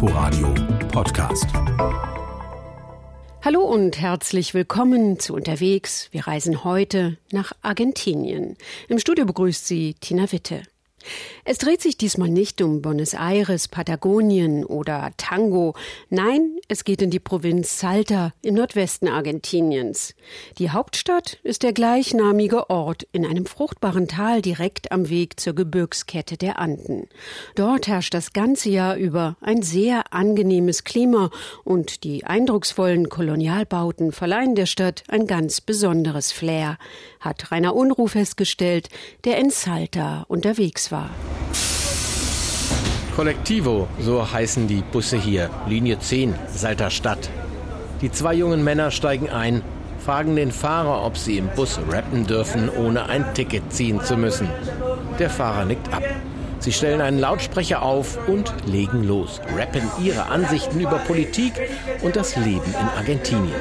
Inforadio Podcast. Hallo und herzlich willkommen zu Unterwegs. Wir reisen heute nach Argentinien. Im Studio begrüßt Sie Tina Witte. Es dreht sich diesmal nicht um Buenos Aires, Patagonien oder Tango. Nein, es geht in die Provinz Salta im Nordwesten Argentiniens. Die Hauptstadt ist der gleichnamige Ort in einem fruchtbaren Tal direkt am Weg zur Gebirgskette der Anden. Dort herrscht das ganze Jahr über ein sehr angenehmes Klima und die eindrucksvollen Kolonialbauten verleihen der Stadt ein ganz besonderes Flair, hat Rainer Unruh festgestellt, der in Salta unterwegs war. Kollektivo, so heißen die Busse hier, Linie 10, Salter Stadt. Die zwei jungen Männer steigen ein, fragen den Fahrer, ob sie im Bus rappen dürfen, ohne ein Ticket ziehen zu müssen. Der Fahrer nickt ab. Sie stellen einen Lautsprecher auf und legen los, rappen ihre Ansichten über Politik und das Leben in Argentinien.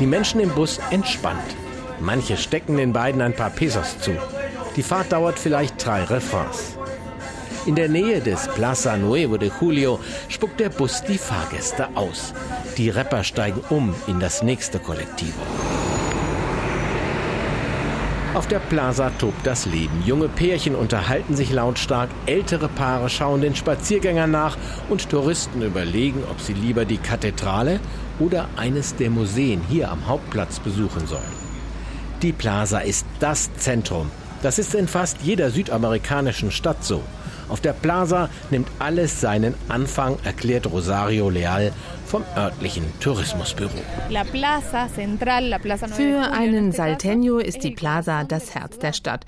Die Menschen im Bus entspannt. Manche stecken den beiden ein paar Pesos zu. Die Fahrt dauert vielleicht drei Refrains. In der Nähe des Plaza Nuevo de Julio spuckt der Bus die Fahrgäste aus. Die Rapper steigen um in das nächste Kollektivo. Auf der Plaza tobt das Leben. Junge Pärchen unterhalten sich lautstark, ältere Paare schauen den Spaziergängern nach und Touristen überlegen, ob sie lieber die Kathedrale oder eines der Museen hier am Hauptplatz besuchen sollen. Die Plaza ist das Zentrum. Das ist in fast jeder südamerikanischen Stadt so. Auf der Plaza nimmt alles seinen Anfang, erklärt Rosario Leal vom örtlichen Tourismusbüro. Für einen Salteño ist die Plaza das Herz der Stadt.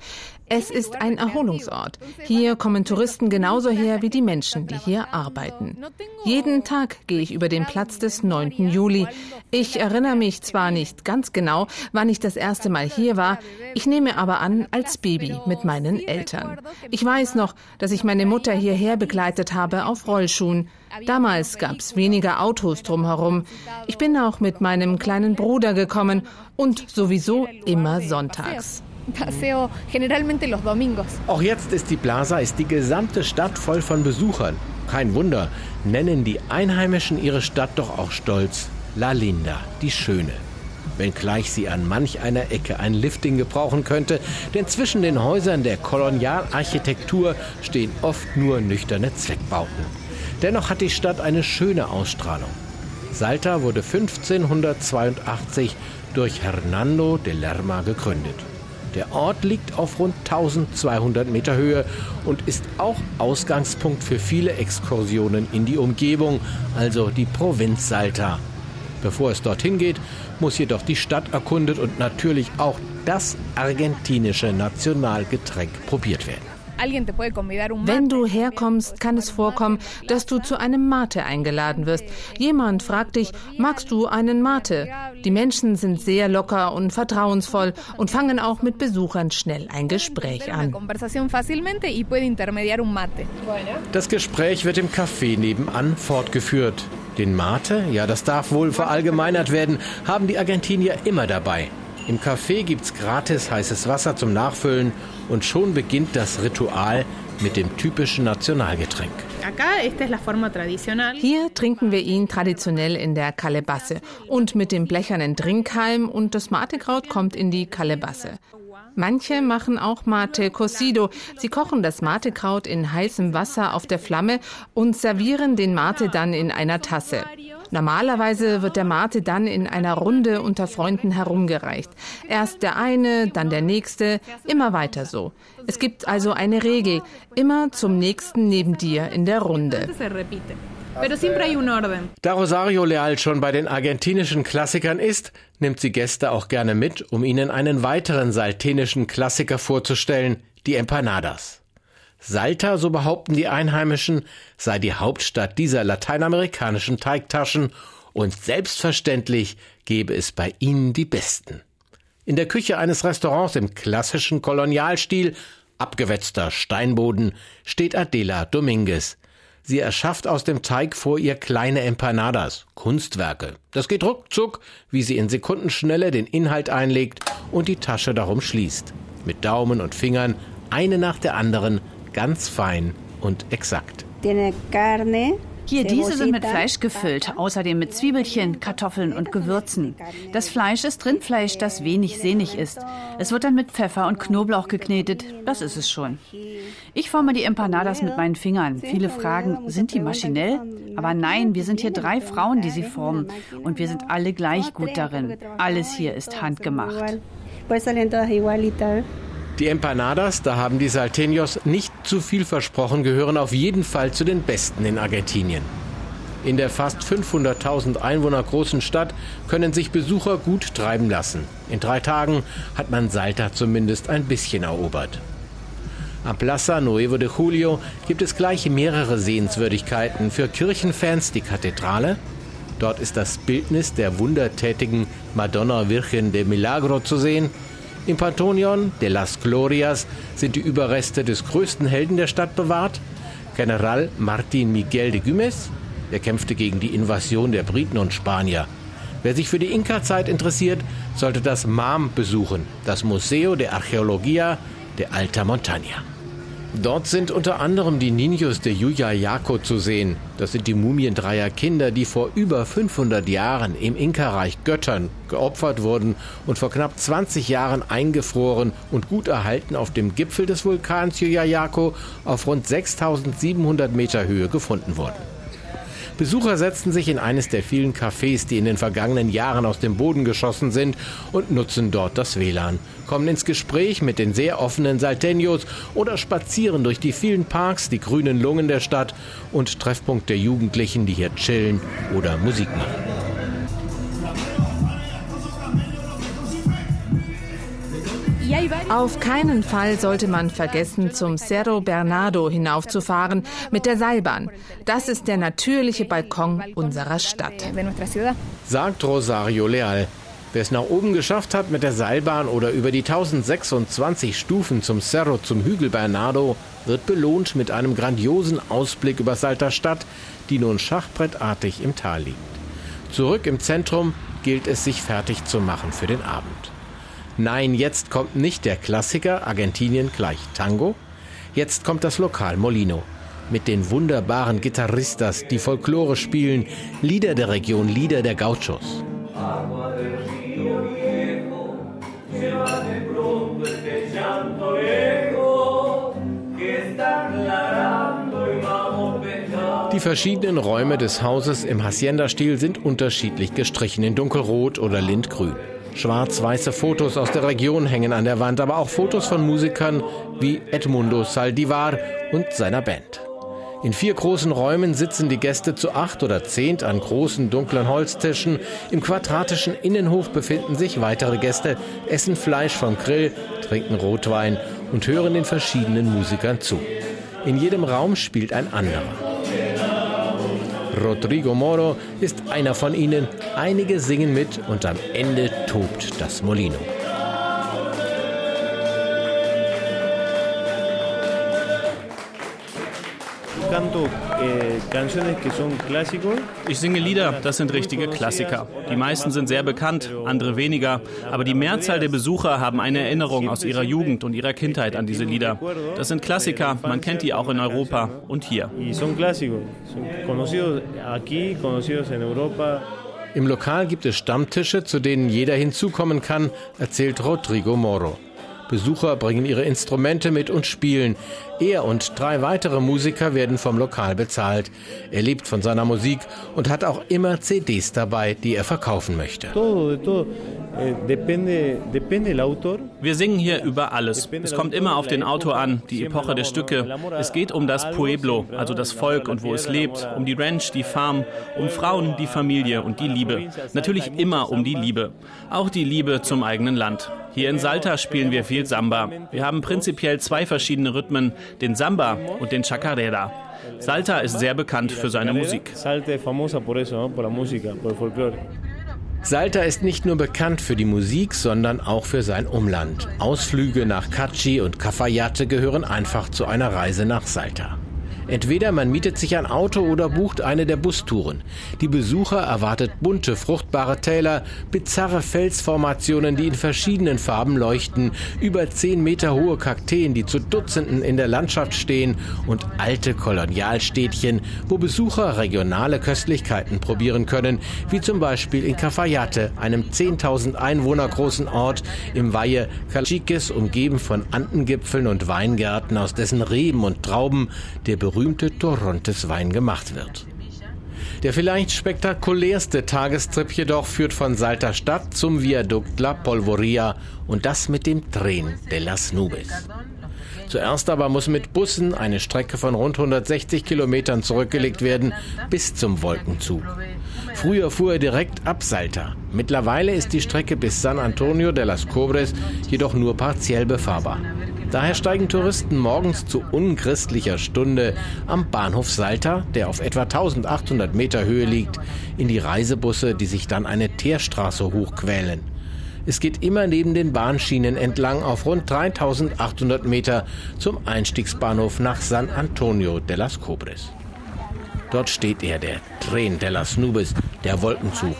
Es ist ein Erholungsort. Hier kommen Touristen genauso her wie die Menschen, die hier arbeiten. Jeden Tag gehe ich über den Platz des 9. Juli. Ich erinnere mich zwar nicht ganz genau, wann ich das erste Mal hier war, ich nehme aber an, als Baby mit meinen Eltern. Ich weiß noch, dass ich meine Mutter hierher begleitet habe auf Rollschuhen. Damals gab es weniger Autos drumherum. Ich bin auch mit meinem kleinen Bruder gekommen und sowieso immer sonntags. Paseo generalmente los domingos. Auch jetzt ist die Plaza, ist die gesamte Stadt voll von Besuchern. Kein Wunder, nennen die Einheimischen ihre Stadt doch auch stolz La Linda, die Schöne. Wenngleich sie an manch einer Ecke ein Lifting gebrauchen könnte, denn zwischen den Häusern der Kolonialarchitektur stehen oft nur nüchterne Zweckbauten. Dennoch hat die Stadt eine schöne Ausstrahlung. Salta wurde 1582 durch Hernando de Lerma gegründet. Der Ort liegt auf rund 1200 Meter Höhe und ist auch Ausgangspunkt für viele Exkursionen in die Umgebung, also die Provinz Salta. Bevor es dorthin geht, muss jedoch die Stadt erkundet und natürlich auch das argentinische Nationalgetränk probiert werden. Wenn du herkommst, kann es vorkommen, dass du zu einem Mate eingeladen wirst. Jemand fragt dich, magst du einen Mate? Die Menschen sind sehr locker und vertrauensvoll und fangen auch mit Besuchern schnell ein Gespräch an. Das Gespräch wird im Café nebenan fortgeführt. Den Mate, ja, das darf wohl verallgemeinert werden, haben die Argentinier immer dabei. Im Café gibt's gratis heißes Wasser zum Nachfüllen und schon beginnt das Ritual mit dem typischen Nationalgetränk. Hier trinken wir ihn traditionell in der Kalebasse und mit dem blechernen Trinkhalm und das Matekraut kommt in die Kalebasse. Manche machen auch Mate Cocido. Sie kochen das Matekraut in heißem Wasser auf der Flamme und servieren den Mate dann in einer Tasse. Normalerweise wird der Mate dann in einer Runde unter Freunden herumgereicht. Erst der eine, dann der nächste, immer weiter so. Es gibt also eine Regel, immer zum nächsten neben dir in der Runde. Da Rosario Leal schon bei den argentinischen Klassikern ist, nimmt sie Gäste auch gerne mit, um ihnen einen weiteren saltenischen Klassiker vorzustellen, die Empanadas. Salta, so behaupten die Einheimischen, sei die Hauptstadt dieser lateinamerikanischen Teigtaschen und selbstverständlich gebe es bei ihnen die besten. In der Küche eines Restaurants im klassischen Kolonialstil, abgewetzter Steinboden, steht Adela Dominguez. Sie erschafft aus dem Teig vor ihr kleine Empanadas, Kunstwerke. Das geht ruckzuck, wie sie in Sekundenschnelle den Inhalt einlegt und die Tasche darum schließt. Mit Daumen und Fingern, eine nach der anderen, ganz fein und exakt. Hier, diese sind mit Fleisch gefüllt, außerdem mit Zwiebelchen, Kartoffeln und Gewürzen. Das Fleisch ist Rindfleisch, das wenig sehnig ist. Es wird dann mit Pfeffer und Knoblauch geknetet. Das ist es schon. Ich forme die Empanadas mit meinen Fingern. Viele fragen, sind die maschinell? Aber nein, wir sind hier drei Frauen, die sie formen. Und wir sind alle gleich gut darin. Alles hier ist handgemacht. Die Empanadas, da haben die Salteños nicht zu viel versprochen, gehören auf jeden Fall zu den besten in Argentinien. In der fast 500.000 Einwohner großen Stadt können sich Besucher gut treiben lassen. In drei Tagen hat man Salta zumindest ein bisschen erobert. Am Plaza Nuevo de Julio gibt es gleich mehrere Sehenswürdigkeiten. Für Kirchenfans die Kathedrale. Dort ist das Bildnis der wundertätigen Madonna Virgen de Milagro zu sehen. Im Pantonion de las Glorias sind die Überreste des größten Helden der Stadt bewahrt, General Martin Miguel de Güemes. Er kämpfte gegen die Invasion der Briten und Spanier. Wer sich für die Inka-Zeit interessiert, sollte das MAM besuchen, das Museo de Archeologia de Alta Montaña. Dort sind unter anderem die Niños de Yuyayaco zu sehen. Das sind die Mumien dreier Kinder, die vor über 500 Jahren im Inka-Reich Göttern geopfert wurden und vor knapp 20 Jahren eingefroren und gut erhalten auf dem Gipfel des Vulkans Yuyayaco auf rund 6700 Meter Höhe gefunden wurden. Besucher setzen sich in eines der vielen Cafés, die in den vergangenen Jahren aus dem Boden geschossen sind und nutzen dort das WLAN, kommen ins Gespräch mit den sehr offenen Salteños oder spazieren durch die vielen Parks, die grünen Lungen der Stadt und Treffpunkt der Jugendlichen, die hier chillen oder Musik machen. Auf keinen Fall sollte man vergessen, zum Cerro Bernardo hinaufzufahren mit der Seilbahn. Das ist der natürliche Balkon unserer Stadt. Sagt Rosario Leal. Wer es nach oben geschafft hat mit der Seilbahn oder über die 1026 Stufen zum Cerro zum Hügel Bernardo, wird belohnt mit einem grandiosen Ausblick über Salter Stadt, die nun schachbrettartig im Tal liegt. Zurück im Zentrum gilt es, sich fertig zu machen für den Abend. Nein, jetzt kommt nicht der Klassiker Argentinien gleich Tango. Jetzt kommt das Lokal Molino mit den wunderbaren Gitarristas, die Folklore spielen, Lieder der Region, Lieder der Gauchos. Die verschiedenen Räume des Hauses im Hacienda-Stil sind unterschiedlich gestrichen in dunkelrot oder lindgrün. Schwarz-weiße Fotos aus der Region hängen an der Wand, aber auch Fotos von Musikern wie Edmundo Saldivar und seiner Band. In vier großen Räumen sitzen die Gäste zu acht oder zehnt an großen dunklen Holztischen. Im quadratischen Innenhof befinden sich weitere Gäste, essen Fleisch vom Grill, trinken Rotwein und hören den verschiedenen Musikern zu. In jedem Raum spielt ein anderer. Rodrigo Moro ist einer von ihnen. Einige singen mit und am Ende tobt das Molino. Ich singe Lieder, das sind richtige Klassiker. Die meisten sind sehr bekannt, andere weniger. Aber die Mehrzahl der Besucher haben eine Erinnerung aus ihrer Jugend und ihrer Kindheit an diese Lieder. Das sind Klassiker, man kennt die auch in Europa und hier. Im Lokal gibt es Stammtische, zu denen jeder hinzukommen kann, erzählt Rodrigo Moro. Besucher bringen ihre Instrumente mit und spielen. Er und drei weitere Musiker werden vom Lokal bezahlt. Er lebt von seiner Musik und hat auch immer CDs dabei, die er verkaufen möchte. Eh, Wir singen hier über alles. Es kommt immer auf den Autor an, die Epoche der Stücke. Es geht um das Pueblo, also das Volk und wo es lebt, um die Ranch, die Farm, um Frauen, die Familie und die Liebe. Natürlich immer um die Liebe. Auch die Liebe zum eigenen Land. Hier in Salta spielen wir viel Samba. Wir haben prinzipiell zwei verschiedene Rhythmen, den Samba und den Chacarera. Salta ist sehr bekannt für seine Musik. Salta ist nicht nur bekannt für die Musik, sondern auch für sein Umland. Ausflüge nach Cachi und Cafayate gehören einfach zu einer Reise nach Salta. Entweder man mietet sich ein Auto oder bucht eine der Bustouren. Die Besucher erwartet bunte, fruchtbare Täler, bizarre Felsformationen, die in verschiedenen Farben leuchten, über zehn Meter hohe Kakteen, die zu Dutzenden in der Landschaft stehen und alte Kolonialstädtchen, wo Besucher regionale Köstlichkeiten probieren können, wie zum Beispiel in Cafayate, einem 10.000 Einwohner großen Ort im Valle Calchiques, umgeben von Andengipfeln und Weingärten, aus dessen Reben und Trauben der berühmte Torontes-Wein gemacht wird. Der vielleicht spektakulärste Tagestrip jedoch führt von Salta Stadt zum Viadukt La Polvoria und das mit dem Tren de las Nubes. Zuerst aber muss mit Bussen eine Strecke von rund 160 Kilometern zurückgelegt werden bis zum Wolkenzug. Früher fuhr er direkt ab Salta. Mittlerweile ist die Strecke bis San Antonio de las Cobres jedoch nur partiell befahrbar. Daher steigen Touristen morgens zu unchristlicher Stunde am Bahnhof Salta, der auf etwa 1800 Meter Höhe liegt, in die Reisebusse, die sich dann eine Teerstraße hochquälen. Es geht immer neben den Bahnschienen entlang auf rund 3800 Meter zum Einstiegsbahnhof nach San Antonio de las Cobres. Dort steht er, der Tren de las Nubes, der Wolkenzug.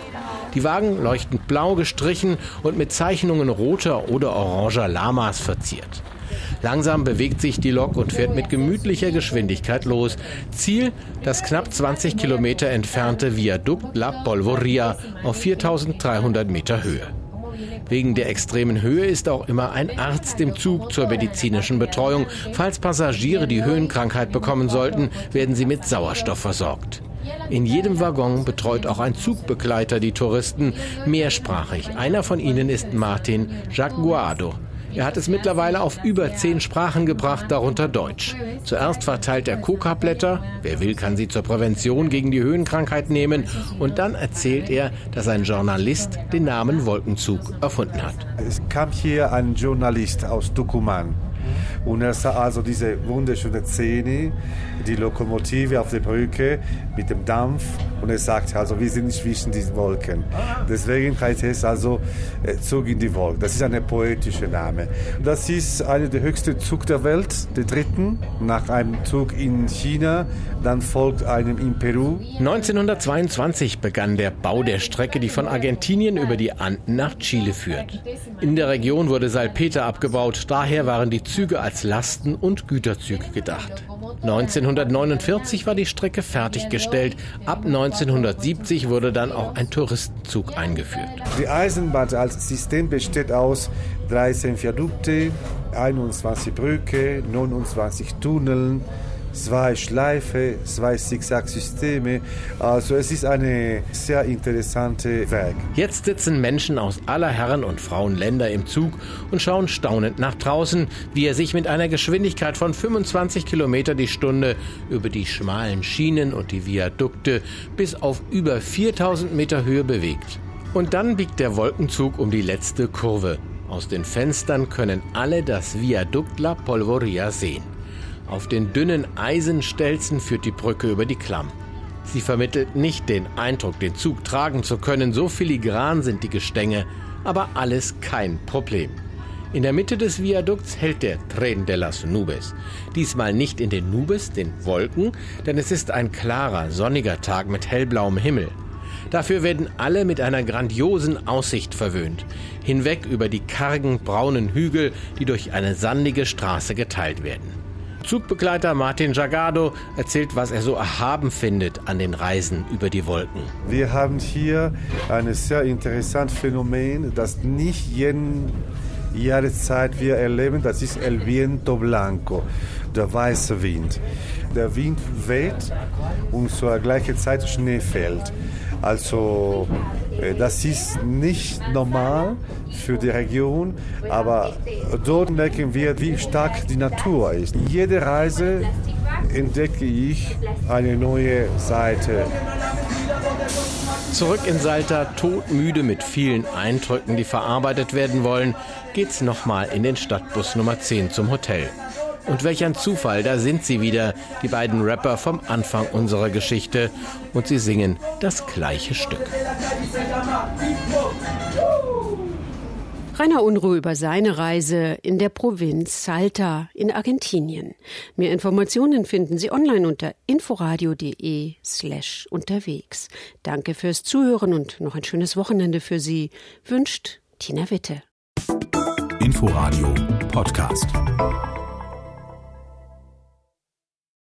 Die Wagen leuchten blau gestrichen und mit Zeichnungen roter oder oranger Lamas verziert. Langsam bewegt sich die Lok und fährt mit gemütlicher Geschwindigkeit los. Ziel das knapp 20 Kilometer entfernte Viadukt La Polvoria auf 4300 Meter Höhe. Wegen der extremen Höhe ist auch immer ein Arzt im Zug zur medizinischen Betreuung. Falls Passagiere die Höhenkrankheit bekommen sollten, werden sie mit Sauerstoff versorgt. In jedem Waggon betreut auch ein Zugbegleiter die Touristen, mehrsprachig. Einer von ihnen ist Martin Jaguado. Er hat es mittlerweile auf über zehn Sprachen gebracht, darunter Deutsch. Zuerst verteilt er Coca-Blätter. Wer will, kann sie zur Prävention gegen die Höhenkrankheit nehmen. Und dann erzählt er, dass ein Journalist den Namen Wolkenzug erfunden hat. Es kam hier ein Journalist aus Tucumán. Und er sah also diese wunderschöne Szene, die Lokomotive auf der Brücke mit dem Dampf. Und er sagt also, wir sind zwischen diesen Wolken. Deswegen heißt es also äh, Zug in die Wolken. Das ist ein poetischer Name. Das ist einer der höchsten Zug der Welt, der dritten, nach einem Zug in China. Dann folgt einem in Peru. 1922 begann der Bau der Strecke, die von Argentinien über die Anden nach Chile führt. In der Region wurde Salpeter abgebaut, daher waren die als Lasten- und Güterzüge gedacht. 1949 war die Strecke fertiggestellt. Ab 1970 wurde dann auch ein Touristenzug eingeführt. Die Eisenbahn als System besteht aus 13 Viadukte, 21 Brücke, 29 Tunneln, zwei Schleife, zwei Zigzag-Systeme. Also es ist eine sehr interessante Werk. Jetzt sitzen Menschen aus aller Herren- und Frauenländer im Zug und schauen staunend nach draußen, wie er sich mit einer Geschwindigkeit von 25 Kilometer die Stunde über die schmalen Schienen und die Viadukte bis auf über 4000 Meter Höhe bewegt. Und dann biegt der Wolkenzug um die letzte Kurve. Aus den Fenstern können alle das Viadukt La Polvoria sehen. Auf den dünnen Eisenstelzen führt die Brücke über die Klamm. Sie vermittelt nicht den Eindruck, den Zug tragen zu können, so filigran sind die Gestänge, aber alles kein Problem. In der Mitte des Viadukts hält der Tren de las Nubes. Diesmal nicht in den Nubes, den Wolken, denn es ist ein klarer, sonniger Tag mit hellblauem Himmel. Dafür werden alle mit einer grandiosen Aussicht verwöhnt. Hinweg über die kargen, braunen Hügel, die durch eine sandige Straße geteilt werden. Zugbegleiter Martin Jagado erzählt, was er so erhaben findet an den Reisen über die Wolken. Wir haben hier ein sehr interessantes Phänomen, das nicht jeden Jahreszeit wir erleben. Das ist El Viento Blanco, der weiße Wind. Der Wind weht und zur gleichen Zeit Schnee fällt. Also äh, das ist nicht normal für die Region, aber dort merken wir, wie stark die Natur ist. Jede Reise entdecke ich eine neue Seite. Zurück in Salta, todmüde mit vielen Eindrücken, die verarbeitet werden wollen, geht's nochmal in den Stadtbus Nummer 10 zum Hotel. Und welch ein Zufall, da sind sie wieder, die beiden Rapper vom Anfang unserer Geschichte. Und sie singen das gleiche Stück. Rainer Unruh über seine Reise in der Provinz Salta in Argentinien. Mehr Informationen finden Sie online unter inforadio.de slash unterwegs. Danke fürs Zuhören und noch ein schönes Wochenende für Sie, wünscht Tina Witte. Inforadio Podcast.